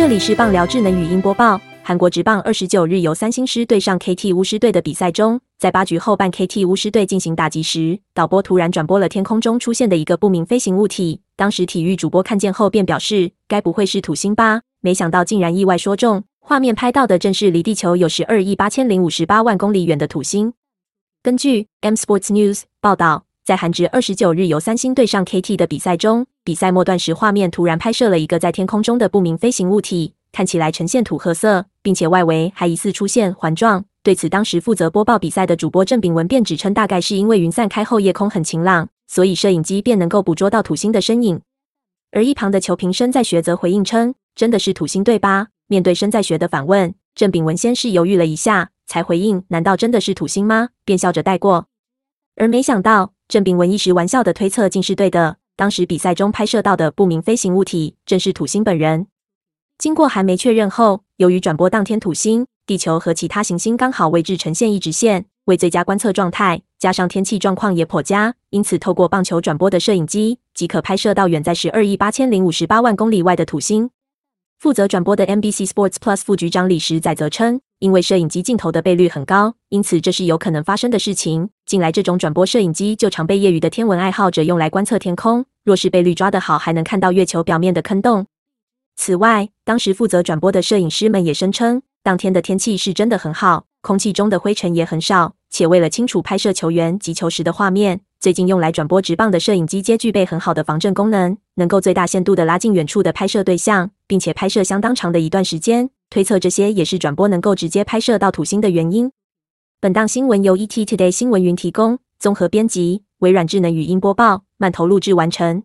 这里是棒聊智能语音播报。韩国职棒二十九日由三星狮对上 KT 巫师队的比赛中，在八局后半 KT 巫师队进行打击时，导播突然转播了天空中出现的一个不明飞行物体。当时体育主播看见后便表示，该不会是土星吧？没想到竟然意外说中，画面拍到的正是离地球有十二亿八千零五十八万公里远的土星。根据 M Sports News 报道。在韩职二十九日由三星对上 KT 的比赛中，比赛末段时，画面突然拍摄了一个在天空中的不明飞行物体，看起来呈现土褐色，并且外围还疑似出现环状。对此，当时负责播报比赛的主播郑炳文便指称，大概是因为云散开后夜空很晴朗，所以摄影机便能够捕捉到土星的身影。而一旁的球评身在学则回应称：“真的是土星对吧？”面对身在学的反问，郑炳文先是犹豫了一下，才回应：“难道真的是土星吗？”便笑着带过。而没想到。郑炳文一时玩笑的推测竟是对的。当时比赛中拍摄到的不明飞行物体正是土星本人。经过还没确认后，由于转播当天土星、地球和其他行星刚好位置呈现一直线，为最佳观测状态，加上天气状况也颇佳，因此透过棒球转播的摄影机即可拍摄到远在十二亿八千零五十八万公里外的土星。负责转播的 NBC Sports Plus 副局长李时载则称，因为摄影机镜头的倍率很高，因此这是有可能发生的事情。近来这种转播摄影机就常被业余的天文爱好者用来观测天空，若是倍率抓得好，还能看到月球表面的坑洞。此外，当时负责转播的摄影师们也声称，当天的天气是真的很好，空气中的灰尘也很少，且为了清楚拍摄球员击球时的画面。最近用来转播直棒的摄影机皆具备很好的防震功能，能够最大限度的拉近远处的拍摄对象，并且拍摄相当长的一段时间。推测这些也是转播能够直接拍摄到土星的原因。本档新闻由 ET Today 新闻云提供，综合编辑，微软智能语音播报，慢投录制完成。